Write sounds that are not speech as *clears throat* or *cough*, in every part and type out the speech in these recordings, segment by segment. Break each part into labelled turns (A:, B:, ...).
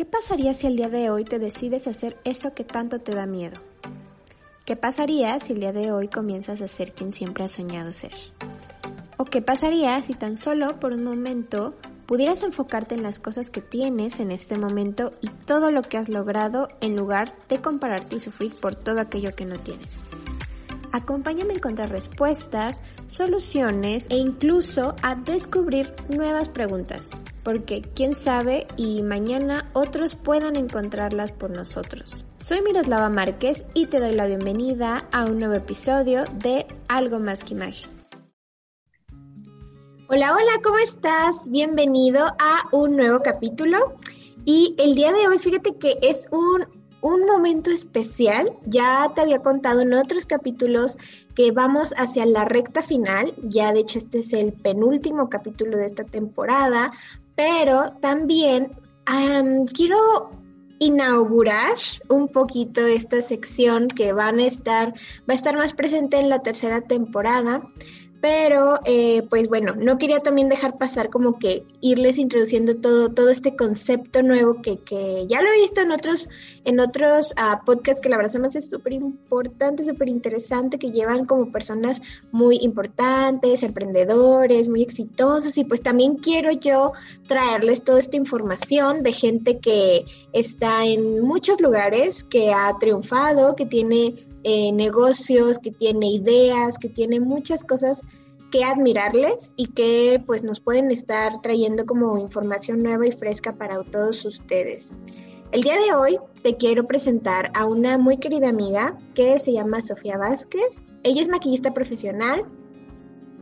A: ¿Qué pasaría si el día de hoy te decides hacer eso que tanto te da miedo? ¿Qué pasaría si el día de hoy comienzas a ser quien siempre has soñado ser? ¿O qué pasaría si tan solo por un momento pudieras enfocarte en las cosas que tienes en este momento y todo lo que has logrado en lugar de compararte y sufrir por todo aquello que no tienes? Acompáñame a encontrar respuestas, soluciones e incluso a descubrir nuevas preguntas, porque quién sabe y mañana otros puedan encontrarlas por nosotros. Soy Miroslava Márquez y te doy la bienvenida a un nuevo episodio de Algo más que imagen. Hola, hola, ¿cómo estás? Bienvenido a un nuevo capítulo. Y el día de hoy, fíjate que es un un momento especial. Ya te había contado en otros capítulos que vamos hacia la recta final. Ya de hecho este es el penúltimo capítulo de esta temporada. Pero también quiero inaugurar un poquito esta sección que van a estar, va a estar más presente en la tercera temporada pero, eh, pues bueno, no quería también dejar pasar como que irles introduciendo todo, todo este concepto nuevo que, que ya lo he visto en otros, en otros uh, podcasts que la verdad se me hace súper importante, súper interesante, que llevan como personas muy importantes, emprendedores, muy exitosos, y pues también quiero yo traerles toda esta información de gente que está en muchos lugares, que ha triunfado, que tiene eh, negocios, que tiene ideas, que tiene muchas cosas que admirarles y que pues nos pueden estar trayendo como información nueva y fresca para todos ustedes. El día de hoy te quiero presentar a una muy querida amiga que se llama Sofía Vázquez. Ella es maquillista profesional,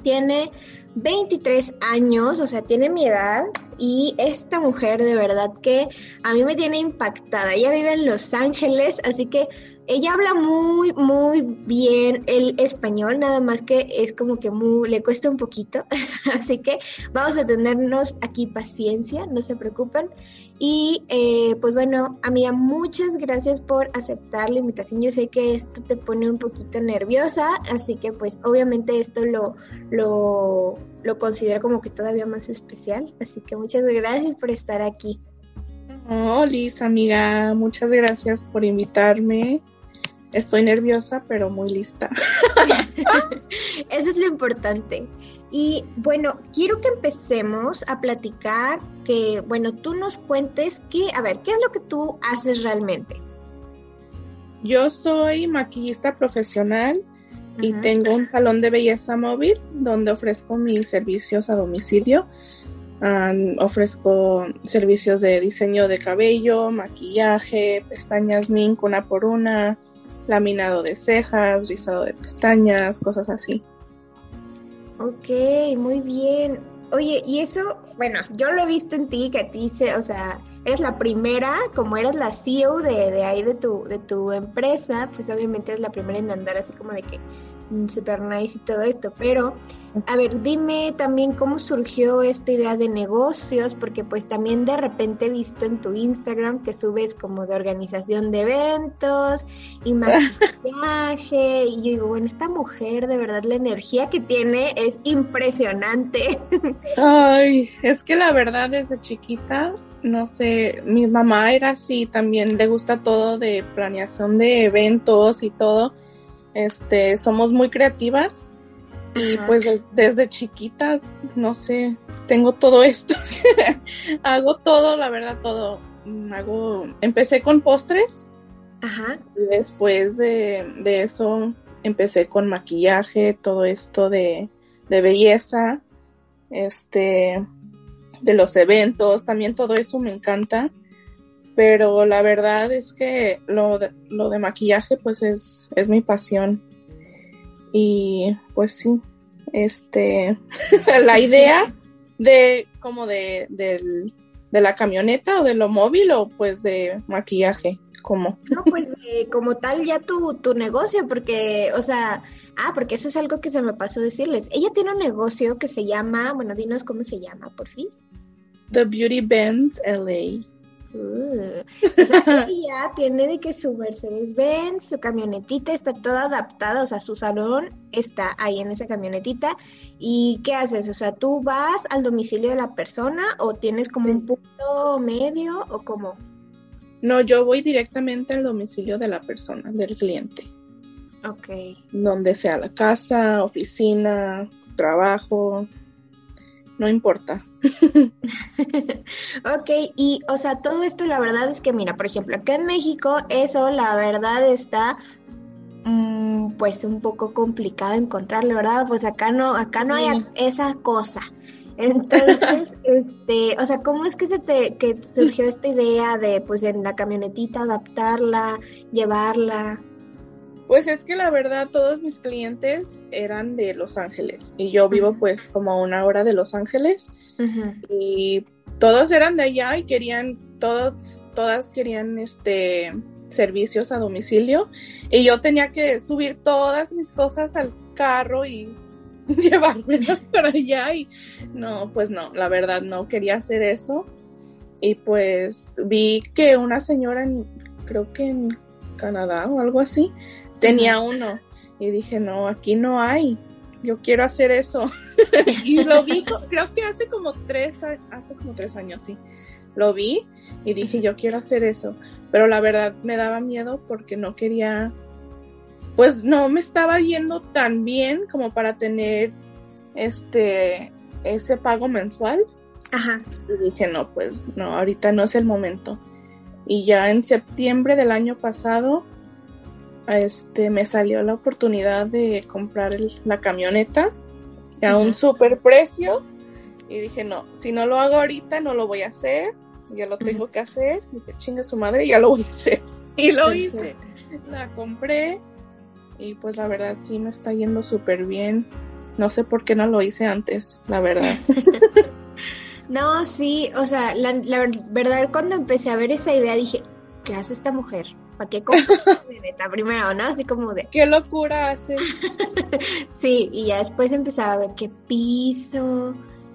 A: tiene 23 años, o sea, tiene mi edad y esta mujer de verdad que a mí me tiene impactada. Ella vive en Los Ángeles, así que ella habla muy, muy bien el español, nada más que es como que le cuesta un poquito. *laughs* Así que vamos a tenernos aquí paciencia, no se preocupen. Y eh, pues bueno, amiga, muchas gracias por aceptar la invitación. Yo sé que esto te pone un poquito nerviosa, así que pues obviamente esto lo, lo, lo considero como que todavía más especial. Así que muchas gracias por estar aquí.
B: Oh, Liz, amiga, muchas gracias por invitarme. Estoy nerviosa, pero muy lista. *laughs*
A: Eso es lo importante. Y bueno, quiero que empecemos a platicar, que bueno, tú nos cuentes que, a ver, ¿qué es lo que tú haces realmente?
B: Yo soy maquillista profesional y tengo un salón de belleza móvil donde ofrezco mis servicios a domicilio. ofrezco servicios de diseño de cabello, maquillaje, pestañas mink una por una, laminado de cejas, rizado de pestañas, cosas así.
A: Ok, muy bien. Oye, y eso, bueno, yo lo he visto en ti, que a ti se, o sea, eres la primera, como eres la CEO de, de ahí de tu, de tu empresa, pues obviamente eres la primera en andar así como de que mm, super nice y todo esto, pero a ver, dime también cómo surgió esta idea de negocios, porque pues también de repente he visto en tu Instagram que subes como de organización de eventos y *laughs* maquillaje, y yo digo, bueno, esta mujer de verdad la energía que tiene es impresionante. *laughs*
B: Ay, es que la verdad desde chiquita, no sé, mi mamá era así, también le gusta todo de planeación de eventos y todo. Este, somos muy creativas y pues desde chiquita, no sé, tengo todo esto. *laughs* Hago todo, la verdad, todo. Hago, empecé con postres. Ajá. Y después de, eso empecé con maquillaje, todo esto de, de belleza, este, de los eventos, también todo eso me encanta. Pero la verdad es que lo de, lo de maquillaje pues es, es mi pasión. Y pues sí, este, *laughs* la idea de como de, de, la camioneta o de lo móvil o pues de maquillaje, como.
A: No, pues *laughs* como tal ya tu, tu negocio, porque, o sea, ah, porque eso es algo que se me pasó decirles. Ella tiene un negocio que se llama, bueno, dinos cómo se llama, por fin.
B: The Beauty Benz LA.
A: Uh, o sea, ella tiene de que su Mercedes Benz, su camionetita está toda adaptada, o sea, su salón está ahí en esa camionetita. ¿Y qué haces? O sea, ¿tú vas al domicilio de la persona o tienes como un punto medio o cómo?
B: No, yo voy directamente al domicilio de la persona, del cliente.
A: Ok.
B: Donde sea la casa, oficina, trabajo, no importa.
A: Ok, y o sea, todo esto la verdad es que, mira, por ejemplo, acá en México eso la verdad está mm, pues un poco complicado encontrarlo, ¿verdad? Pues acá no, acá no hay esa cosa. Entonces, *laughs* este, o sea, ¿cómo es que se te que surgió esta idea de pues en la camionetita adaptarla, llevarla?
B: Pues es que la verdad todos mis clientes eran de Los Ángeles y yo vivo pues como a una hora de Los Ángeles y todos eran de allá y querían, todos, todas querían este servicios a domicilio y yo tenía que subir todas mis cosas al carro y *laughs* llevármelas para allá y no, pues no, la verdad no quería hacer eso y pues vi que una señora en, creo que en Canadá o algo así tenía uno y dije, no, aquí no hay, yo quiero hacer eso. *laughs* y lo vi, creo que hace como tres, hace como tres años, sí. Lo vi y dije, yo quiero hacer eso. Pero la verdad me daba miedo porque no quería, pues no me estaba yendo tan bien como para tener este, ese pago mensual.
A: Ajá.
B: Y dije, no, pues no, ahorita no es el momento. Y ya en septiembre del año pasado este, me salió la oportunidad de comprar la camioneta a un super precio y dije, no, si no lo hago ahorita no lo voy a hacer, ya lo tengo que hacer, dije, chinga su madre, ya lo voy a hacer. *laughs* Y lo hice, la compré y pues la verdad sí me está yendo súper bien. No sé por qué no lo hice antes, la verdad. *laughs* *laughs*
A: no, sí, o sea, la, la verdad cuando empecé a ver esa idea dije, ¿qué hace esta mujer? ¿Para qué camioneta primero, no? Así como de...
B: ¿Qué locura hace? *laughs*
A: sí, y ya después empezaba a ver qué piso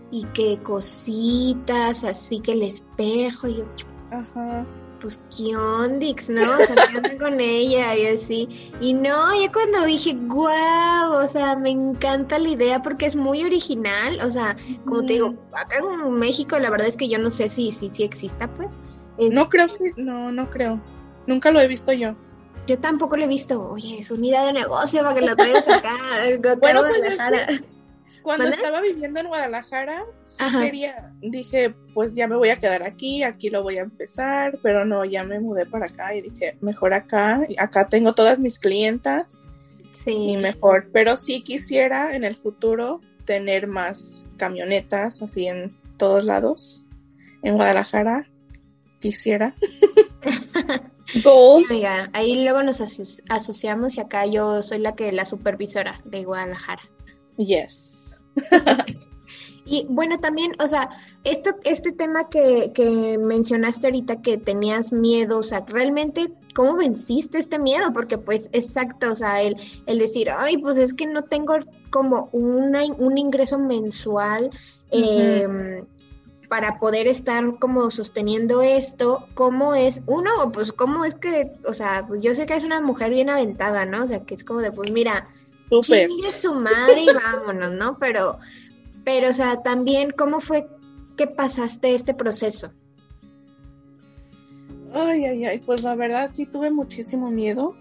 A: y qué cositas, así que el espejo y yo...
B: Ajá.
A: Pues qué ondix, ¿no? O sea, ¿qué onda con ella? Y así. Y no, ya cuando dije, guau, o sea, me encanta la idea porque es muy original. O sea, como te digo, acá en México la verdad es que yo no sé si, si, si exista, pues.
B: No creo que, no, no creo. Nunca lo he visto yo.
A: Yo tampoco lo he visto. Oye, es una idea de negocio para que lo traigas acá. *laughs*
B: bueno, pues cuando estaba viviendo en Guadalajara, sí quería, dije, pues ya me voy a quedar aquí, aquí lo voy a empezar, pero no, ya me mudé para acá y dije, mejor acá, acá tengo todas mis clientas. Sí. Y mejor, pero sí quisiera en el futuro tener más camionetas así en todos lados en Guadalajara quisiera. *laughs*
A: ahí luego nos asociamos y acá yo soy la que la supervisora de Guadalajara.
B: Yes. *laughs*
A: y bueno, también, o sea, esto, este tema que, que mencionaste ahorita que tenías miedo, o sea, realmente, ¿cómo venciste este miedo? Porque pues, exacto, o sea, el, el decir, ay, pues es que no tengo como una, un ingreso mensual. eh, para poder estar como sosteniendo esto, ¿cómo es? Uno, pues cómo es que, o sea, yo sé que es una mujer bien aventada, ¿no? O sea, que es como de, pues mira, chingue su madre y vámonos, ¿no? Pero, pero, o sea, también, ¿cómo fue que pasaste este proceso?
B: Ay, ay, ay, pues la verdad sí tuve muchísimo miedo.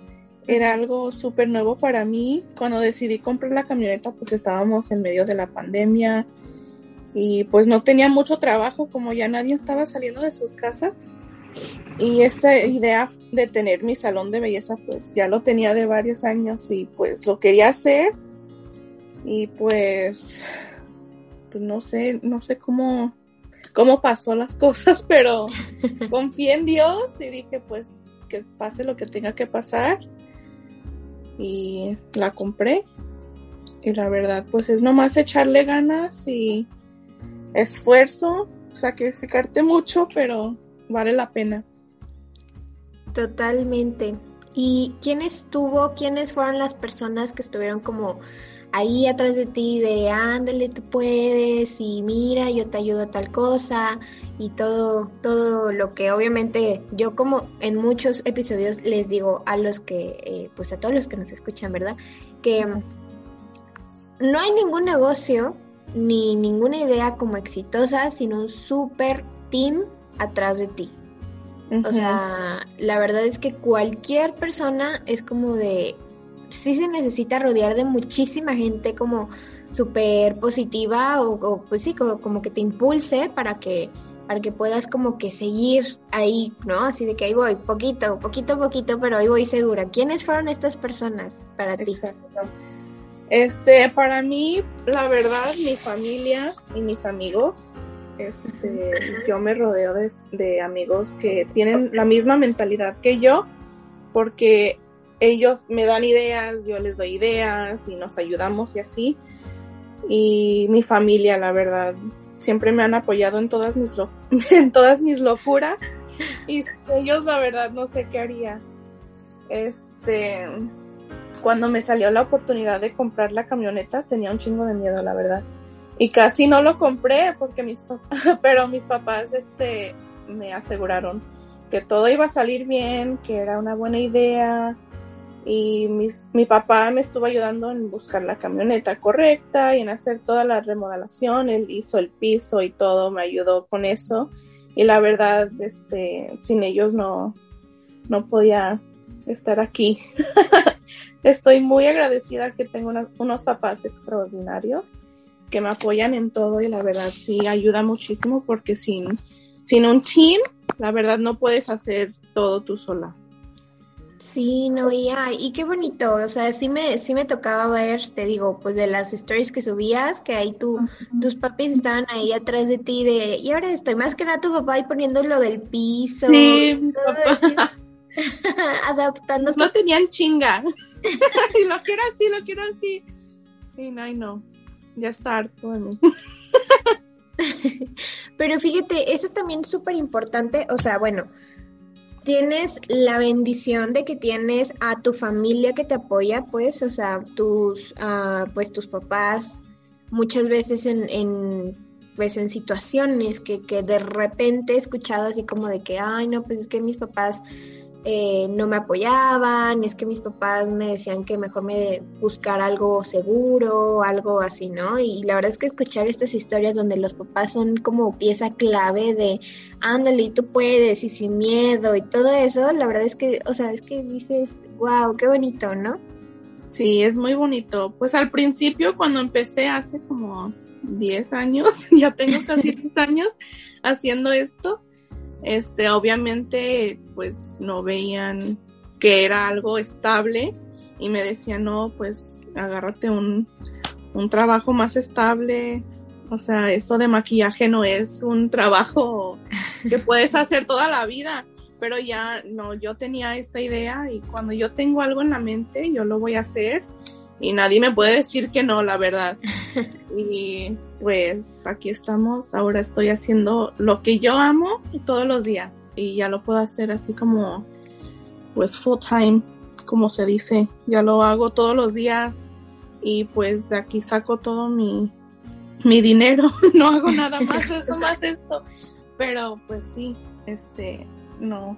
B: Era algo súper nuevo para mí. Cuando decidí comprar la camioneta, pues estábamos en medio de la pandemia y pues no tenía mucho trabajo como ya nadie estaba saliendo de sus casas. Y esta idea de tener mi salón de belleza pues ya lo tenía de varios años y pues lo quería hacer. Y pues pues no sé no sé cómo cómo pasó las *laughs* cosas pero confié en Dios y dije pues que pase lo que tenga que pasar. Y la compré. Y la verdad pues es nomás echarle ganas y esfuerzo, sacrificarte mucho, pero vale la pena.
A: Totalmente. ¿Y quién estuvo, quiénes fueron las personas que estuvieron como ahí atrás de ti de ándale, tú puedes y mira, yo te ayudo a tal cosa y todo, todo lo que obviamente yo como en muchos episodios les digo a los que, eh, pues a todos los que nos escuchan, ¿verdad? Que no hay ningún negocio ni ninguna idea como exitosa, sino un super team atrás de ti. O sea, la verdad es que cualquier persona es como de, sí se necesita rodear de muchísima gente como súper positiva o, pues sí, como, como que te impulse para que para que puedas como que seguir ahí, ¿no? Así de que ahí voy, poquito, poquito, poquito, pero ahí voy segura. ¿Quiénes fueron estas personas para ti?
B: Este, para mí, la verdad, mi familia y mis amigos, este, yo me rodeo de, de amigos que tienen la misma mentalidad que yo, porque ellos me dan ideas, yo les doy ideas y nos ayudamos y así. Y mi familia, la verdad, siempre me han apoyado en todas mis, *laughs* en todas mis locuras y ellos la verdad no sé qué haría. Este, cuando me salió la oportunidad de comprar la camioneta tenía un chingo de miedo, la verdad. Y casi no lo compré porque mis papás, *laughs* pero mis papás este me aseguraron que todo iba a salir bien, que era una buena idea, y mi papá me estuvo ayudando en buscar la camioneta correcta y en hacer toda la remodelación, él hizo el piso y todo, me ayudó con eso y la verdad, este, sin ellos no, no podía estar aquí. *laughs* Estoy muy agradecida que tengo unos papás extraordinarios que me apoyan en todo y la verdad sí ayuda muchísimo porque sin, sin un team, la verdad no puedes hacer todo tú sola.
A: Sí, no, y, y qué bonito, o sea, sí me, sí me tocaba ver, te digo, pues de las stories que subías, que ahí tú, tus papis estaban ahí atrás de ti de, y ahora estoy más que nada tu papá ahí poniendo lo del piso.
B: Sí, *laughs*
A: adaptando.
B: No tenían chinga. *laughs* y lo quiero así, lo quiero así. Y no, ya está harto. *laughs*
A: Pero fíjate, eso también es súper importante, o sea, bueno, tienes la bendición de que tienes a tu familia que te apoya, pues, o sea, tus, uh, pues, tus papás, muchas veces en, en pues, en situaciones que, que de repente he escuchado así como de que, ay, no, pues es que mis papás eh, no me apoyaban, es que mis papás me decían que mejor me buscar algo seguro, algo así, ¿no? Y la verdad es que escuchar estas historias donde los papás son como pieza clave de, ándale, tú puedes y sin miedo y todo eso, la verdad es que, o sea, es que dices, wow, qué bonito, ¿no?
B: Sí, es muy bonito. Pues al principio, cuando empecé hace como 10 años, *laughs* ya tengo casi 10 *laughs* años haciendo esto, este, obviamente, pues no veían que era algo estable y me decían, no, pues agárrate un, un trabajo más estable. O sea, eso de maquillaje no es un *laughs* trabajo que puedes hacer toda la vida, pero ya no, yo tenía esta idea y cuando yo tengo algo en la mente, yo lo voy a hacer y nadie me puede decir que no, la verdad. *laughs* Y pues aquí estamos, ahora estoy haciendo lo que yo amo todos los días. Y ya lo puedo hacer así como pues full time, como se dice, ya lo hago todos los días. Y pues de aquí saco todo mi, mi dinero, *laughs* no hago nada más eso, más esto, pero pues sí, este, no,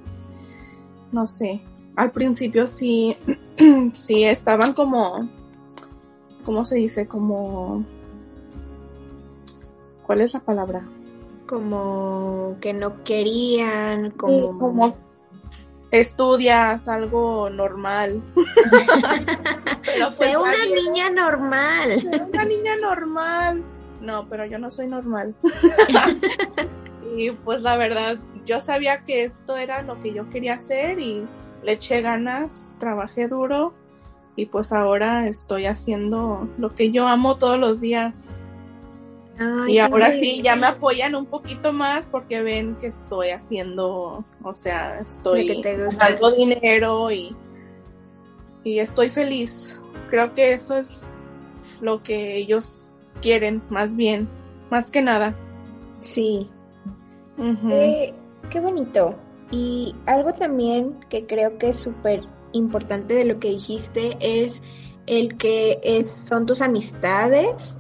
B: no sé, al principio sí, *clears throat* sí estaban como ¿cómo se dice? Como... ¿Cuál es la palabra?
A: Como que no querían, como... como
B: estudias algo normal. *laughs*
A: pero pues una niña normal.
B: una niña normal. No, pero yo no soy normal. *laughs* y pues la verdad, yo sabía que esto era lo que yo quería hacer y le eché ganas, trabajé duro y pues ahora estoy haciendo lo que yo amo todos los días. y ahora sí, ya me apoyan un poquito más porque ven que estoy haciendo, o sea, estoy dando dinero y, y estoy feliz. Creo que eso es lo que ellos quieren, más bien, más que nada.
A: Sí. qué bonito. Y algo también que creo que es súper importante de lo que dijiste es el que es, son tus amistades,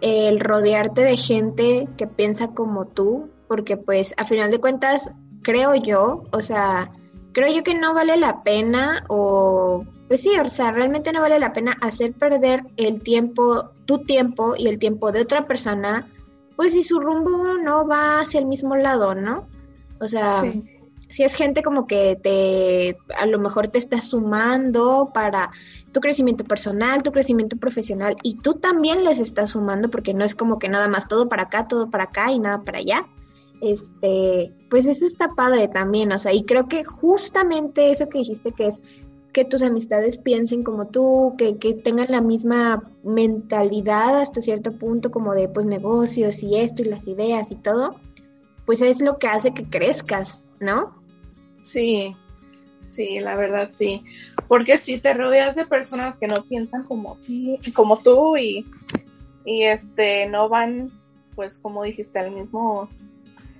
A: el rodearte de gente que piensa como tú, porque pues a final de cuentas creo yo, o sea, creo yo que no vale la pena o pues sí, o sea, realmente no vale la pena hacer perder el tiempo, tu tiempo y el tiempo de otra persona, pues si su rumbo no va hacia el mismo lado, ¿no? O sea, si es gente como que te, a lo mejor te está sumando para tu crecimiento personal, tu crecimiento profesional y tú también les estás sumando porque no es como que nada más todo para acá, todo para acá y nada para allá. Este, pues eso está padre también, o sea, y creo que justamente eso que dijiste que es que tus amistades piensen como tú, que, que tengan la misma mentalidad hasta cierto punto como de pues negocios y esto y las ideas y todo, pues es lo que hace que crezcas, ¿no?
B: Sí, sí, la verdad sí. Porque si te rodeas de personas que no piensan como, como tú y, y este no van, pues como dijiste, al mismo,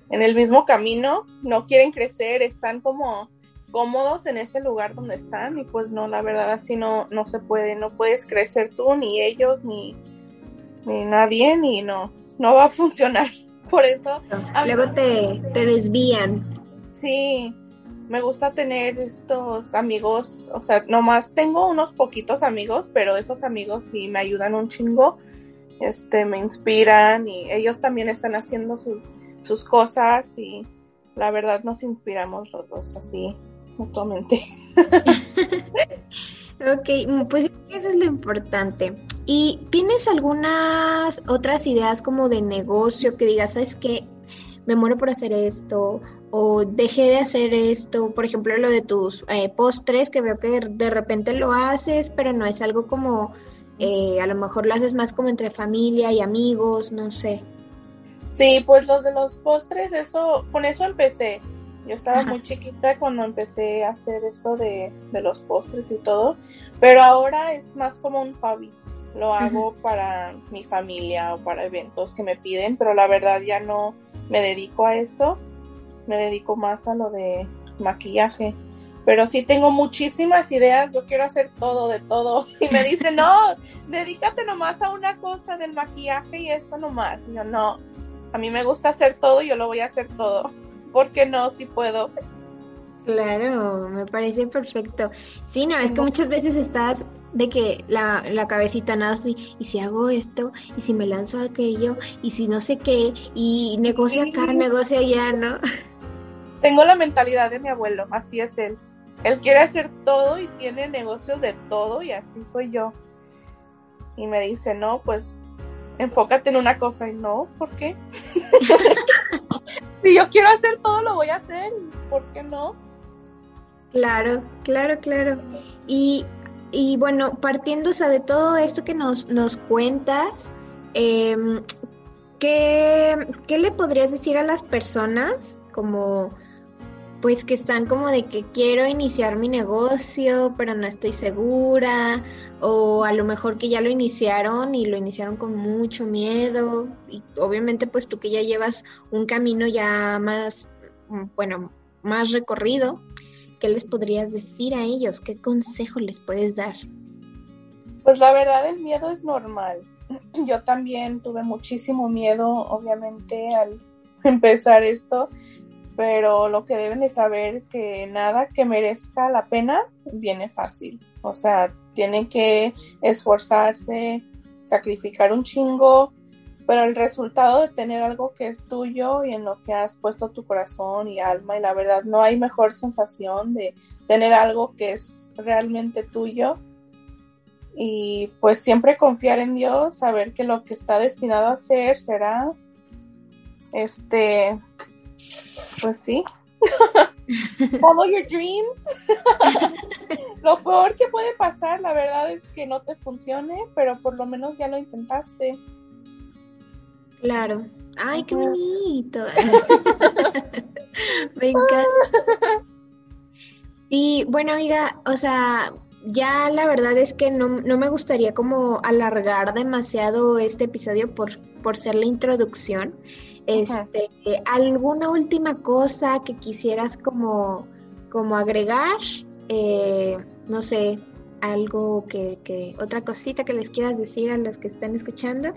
B: en el mismo camino, no quieren crecer, están como cómodos en ese lugar donde están y pues no, la verdad así no, no se puede, no puedes crecer tú, ni ellos, ni, ni nadie, ni no, no va a funcionar. *laughs* Por eso.
A: Luego te, te desvían.
B: Sí, me gusta tener estos amigos, o sea, nomás tengo unos poquitos amigos, pero esos amigos sí me ayudan un chingo, este, me inspiran y ellos también están haciendo sus, sus cosas y la verdad nos inspiramos los dos así mutuamente. *laughs*
A: ok, pues eso es lo importante. ¿Y tienes algunas otras ideas como de negocio que digas, sabes que me muero por hacer esto o dejé de hacer esto, por ejemplo, lo de tus eh, postres, que veo que de repente lo haces, pero no es algo como, eh, a lo mejor lo haces más como entre familia y amigos, no sé.
B: Sí, pues los de los postres, eso, con eso empecé. Yo estaba muy chiquita cuando empecé a hacer esto de, de, los postres y todo, pero ahora es más como un hobby. Lo hago para mi familia o para eventos que me piden, pero la verdad ya no me dedico a eso me dedico más a lo de maquillaje. Pero sí tengo muchísimas ideas, yo quiero hacer todo de todo. Y me dicen, no, dedícate nomás a una cosa del maquillaje y eso nomás. Y yo, no, a mí me gusta hacer todo y yo lo voy a hacer todo. ¿Por qué no? Si puedo.
A: Claro, me parece perfecto. Sí, no, es que muchas veces estás de que la, la cabecita nace y si hago esto, y si me lanzo aquello, y si no sé qué, y negocio acá, negocio allá, ¿no?
B: Tengo la mentalidad de mi abuelo, así es él. Él quiere hacer todo y tiene negocios de todo y así soy yo. Y me dice, no, pues enfócate en una cosa y no, ¿por qué? *laughs* si yo quiero hacer todo, lo voy a hacer, ¿por qué no?
A: Claro, claro, claro. Y, y bueno, partiendo de todo esto que nos, nos cuentas, em, ¿qué, ¿qué le podrías decir a las personas como pues que están como de que quiero iniciar mi negocio, pero no estoy segura, o a lo mejor que ya lo iniciaron y lo iniciaron con mucho miedo, y obviamente pues tú que ya llevas un camino ya más, bueno, más recorrido, ¿qué les podrías decir a ellos? ¿Qué consejo les puedes dar?
B: Pues la verdad el miedo es normal. *clears throat* Yo también tuve muchísimo miedo, obviamente, al *laughs* empezar esto pero lo que deben de saber que nada que merezca la pena viene fácil. O sea, tienen que esforzarse, sacrificar un chingo, pero el resultado de tener algo que es tuyo y en lo que has puesto tu corazón y alma y la verdad no hay mejor sensación de tener algo que es realmente tuyo y pues siempre confiar en Dios, saber que lo que está destinado a ser será este pues sí. *laughs* Follow your dreams. *laughs* lo peor que puede pasar, la verdad, es que no te funcione, pero por lo menos ya lo intentaste.
A: Claro. Ay, qué bonito. *laughs* *laughs* Me encanta. Y bueno, amiga, o sea, ya la verdad es que no, no, me gustaría como alargar demasiado este episodio por, por ser la introducción. Este, ¿Alguna última cosa que quisieras como, como agregar? Eh, no sé, algo que, que, otra cosita que les quieras decir a los que están escuchando.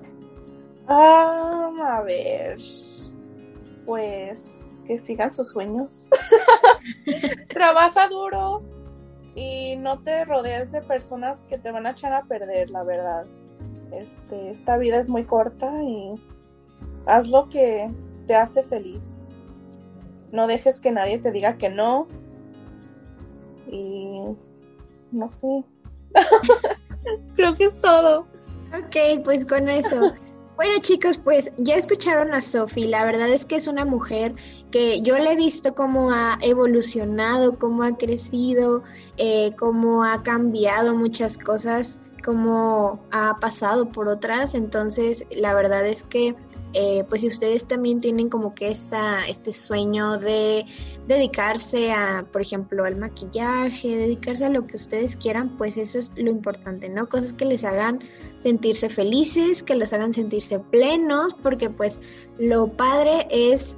B: Ah, a ver, pues que sigan sus sueños. *laughs* Trabaja duro y no te rodees de personas que te van a echar a perder, la verdad. Este, esta vida es muy corta y haz lo que te hace feliz. no dejes que nadie te diga que no. Y no sé. *laughs* Creo que es todo.
A: Ok, pues con eso. Bueno chicos, pues ya escucharon a Sophie, la verdad es que es una mujer que yo le he visto cómo ha evolucionado, cómo ha crecido, eh, cómo ha cambiado muchas cosas, cómo ha pasado por otras, entonces la verdad es que eh, pues si ustedes también tienen como que esta, este sueño de dedicarse a, por ejemplo, al maquillaje, dedicarse a lo que ustedes quieran, pues eso es lo importante, ¿no? Cosas que les hagan sentirse felices, que los hagan sentirse plenos, porque pues lo padre es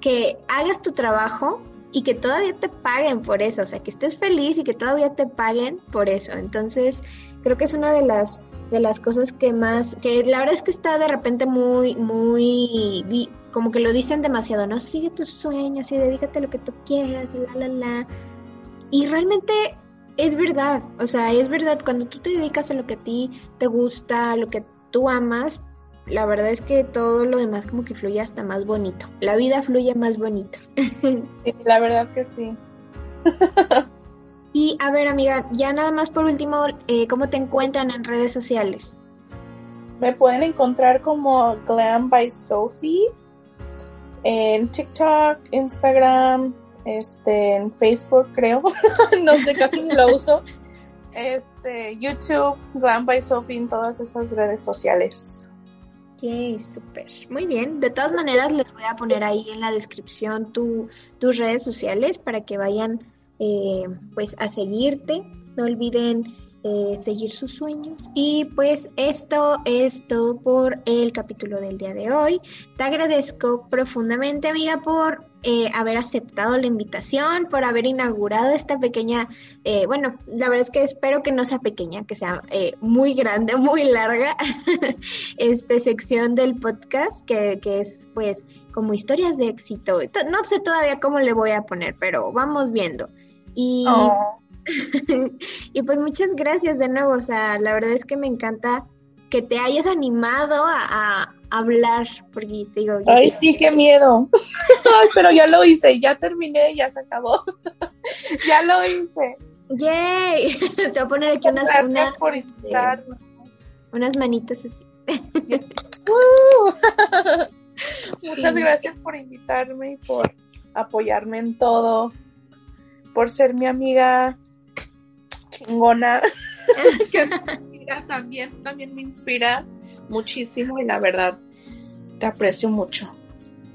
A: que hagas tu trabajo y que todavía te paguen por eso, o sea, que estés feliz y que todavía te paguen por eso. Entonces, creo que es una de las de las cosas que más, que la verdad es que está de repente muy, muy, como que lo dicen demasiado, ¿no? Sigue tus sueños y dedícate lo que tú quieras, la, la, la. Y realmente es verdad, o sea, es verdad, cuando tú te dedicas a lo que a ti te gusta, a lo que tú amas, la verdad es que todo lo demás como que fluye hasta más bonito. La vida fluye más bonito. *laughs*
B: Sí, la verdad que sí.
A: Y a ver, amiga, ya nada más por último, eh, ¿cómo te encuentran en redes sociales?
B: Me pueden encontrar como Glam by Sophie en TikTok, Instagram, este, en Facebook creo, *laughs* no sé, casi lo *laughs* uso. Este, YouTube, Glam by Sophie en todas esas redes sociales.
A: Ok, súper. Muy bien. De todas maneras, les voy a poner ahí en la descripción tu, tus redes sociales para que vayan eh, pues a seguirte. No olviden eh, seguir sus sueños. Y pues esto es todo por el capítulo del día de hoy. Te agradezco profundamente, amiga, por eh, haber aceptado la invitación, por haber inaugurado esta pequeña, bueno, la verdad es que espero que no sea pequeña, que sea muy grande, *laughs* muy larga, *laughs* esta sección del podcast, que, que es pues como historias de éxito. No sé todavía cómo le voy a poner, pero vamos viendo. Y, oh. *laughs* y pues muchas gracias de nuevo, o sea, la verdad es que me encanta que te hayas animado a, hablar, porque te digo...
B: Ay, sí, qué miedo. *laughs* Ay, pero ya lo hice, ya terminé, ya se acabó. *laughs* ya lo hice.
A: Yay, *laughs* te voy a poner aquí unas, unas, por este, unas manitas así.
B: Muchas gracias por invitarme y por apoyarme en todo por ser mi amiga chingona, que me inspira también, también me inspiras muchísimo y la verdad te aprecio mucho.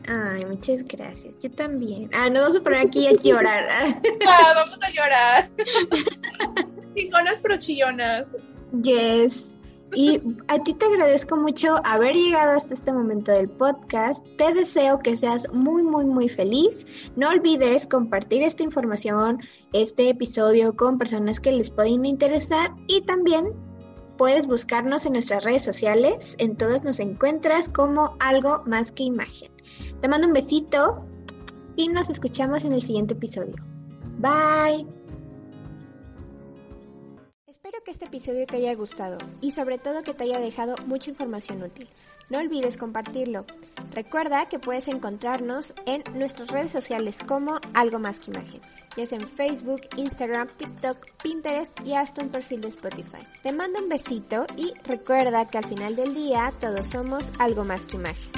A: Ay, muchas gracias. Yo también. Ah, no vamos a poner aquí a llorar. *laughs*
B: ah, vamos a llorar. *laughs* Chingonas pero chillonas.
A: Yes. Y a ti te agradezco mucho haber llegado hasta este momento del podcast. Te deseo que seas muy, muy, muy feliz. No olvides compartir esta información, este episodio con personas que les pueden interesar y también puedes buscarnos en nuestras redes sociales. En todas nos encuentras como algo más que imagen. Te mando un besito y nos escuchamos en el siguiente episodio. Bye. Espero que este episodio te haya gustado y sobre todo que te haya dejado mucha información útil. No olvides compartirlo. Recuerda que puedes encontrarnos en nuestras redes sociales como Algo Más que Imagen, ya sea en Facebook, Instagram, TikTok, Pinterest y hasta un perfil de Spotify. Te mando un besito y recuerda que al final del día todos somos algo más que imagen.